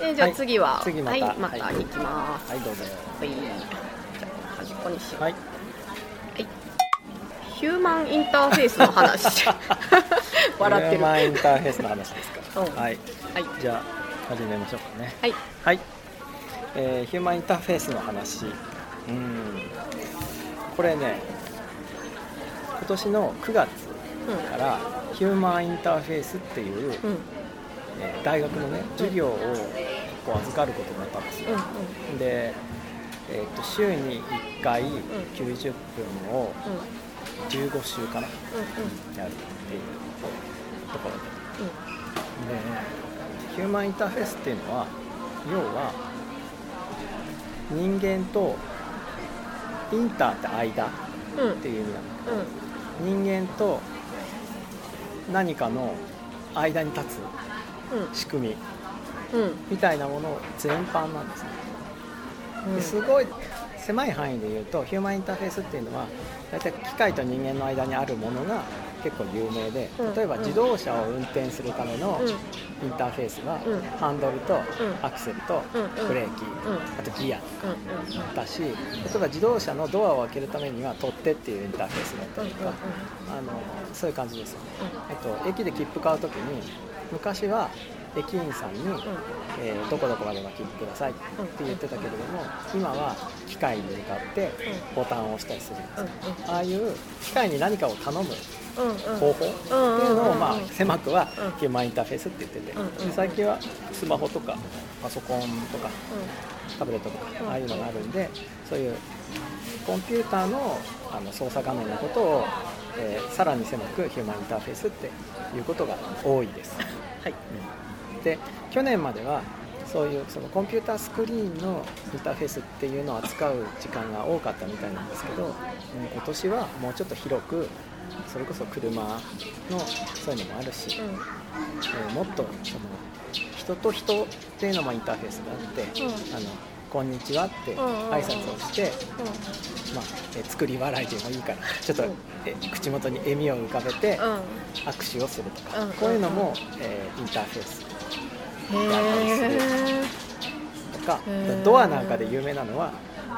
えじゃあ次は、次またはい、またはい行きます。はいどうぞはい。じゃあ端っこにしよう。はいヒューマンインターフェースの話。笑ってる。はヒューマンインターフェースの話ですかうんはいい。じゃあ始めましょうかねはい。はい、えーヒューマンインターフェースの話うんこれね今年の9月からヒューマンインターフェースっていう、うん。うん。えー大学のね授業をこう預かることになったんですよ、うん。で、えー、と週に1回90分をうん。うん。15週かなうん。やるっていうところでうん。でヒューマンインターフェースっていうのは要は人間とインターって間っうん。ていう意味なんだうん。けど人間と何かの間に立うん。つ仕組みうん。みたいなもの全般なんですねうん。ですごい狭い範囲で言うとヒューマンインターフェースっていうのは大体機械と人間の間にあるものが結構有名でうん。例えば自動車を運転するためのうん。インターフェースはうん。ハンドルとん。アクセルとブレーキうん。あとギアうん。だし例えば自動車のドアを開けるためには取っ手っていうインターフェースだったりとかあのそういう感じですよ。ねあと駅で切符買う時に昔は駅員さんに、えーどこどこまでの切符くださいって言ってたけれども今は機械に向かってボタンを押したりするんですよああいう機械に何かを頼む。方法っていうのを、まあ狭くはうんヒューマンインターフェースって言ってて最近はスマホとかパソコンとかタブレットとかうんああいうのがあるんでそういうコンピューターのあの操作画面のことを、えーさらに狭くヒューマンインターフェースっていうことが多いです。はい。で去年まではそういうそのコンピュータースクリーンのインターフェースっていうのを扱う時間が多かったみたいなんですけど、うん今年はもうちょっと広くそれこそ車のそういうのもあるし、うん。えーもっとその人と人っていうのもインターフェースがあって、うん。あのこんにちはって挨拶をして、まあ、え作り笑いでもいいから ちょっと、うん。え口元に笑みを浮かべてうん。握手をするとか、うん。こういうのも、えーインターフェース。へとかドアなんかで有名なのは、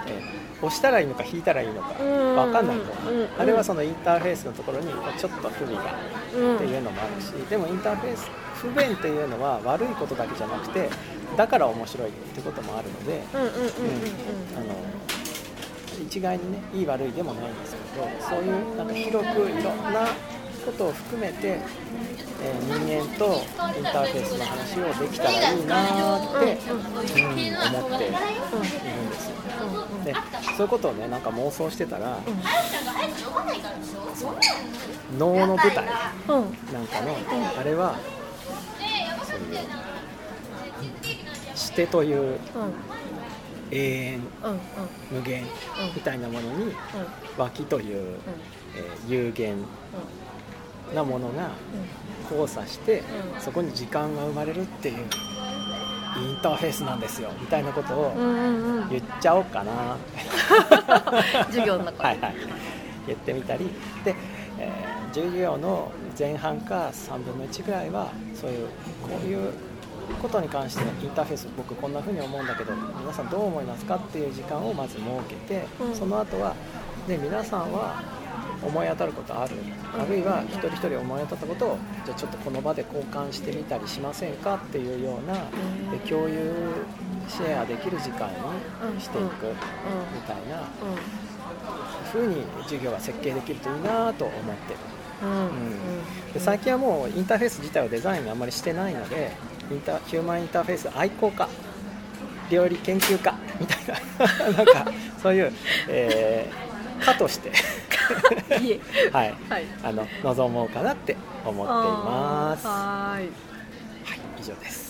えー押したらいいのか引いたらいいのかうん。分かんないと思う、うんあれはそのインターフェースのところにちょっと不備がうんっていうのもあるしでもインターフェース不便っていうのは悪いことだけじゃなくてだから面白いってこともあるので、一概にねいい悪いでもないんですけどそういうなんか広くいろんなことを含めて、えー人間とインターフェースの話をできたらいいなーって、うん思っているんですよ。でそういうことをねなんか妄想してたら、能の舞台うんうんなんかの、あれはそういうしてといううん永遠うんうん無限みたいなものに脇という、えー有限なものが交差して、うん。そこに時間が生まれるっていうインターフェースなんですよみたいなことを言っちゃおうかな。授業の中で。はいはい。言ってみたり。で、えー授業の前半か3分の1ぐらいはそういうこういうことに関してのインターフェース僕こんな風に思うんだけど皆さんどう思いますかっていう時間をまず設けて、うん。その後はで皆さんは思い当たることある？あるいは一人一人思い当たったことをじゃあちょっとこの場で交換してみたりしませんか？っていうようなうん。で共有シェアできる時間にしていくみたいな風に授業が設計できるといいなと思ってる。うん。うん。で最近はもうインターフェース自体をデザインあんまりしてないのでインタヒューマンインターフェース愛好家料理研究家みたいな なんかそういう、えー家として はい、はいあの望もうかなって思っています。はい、以上です。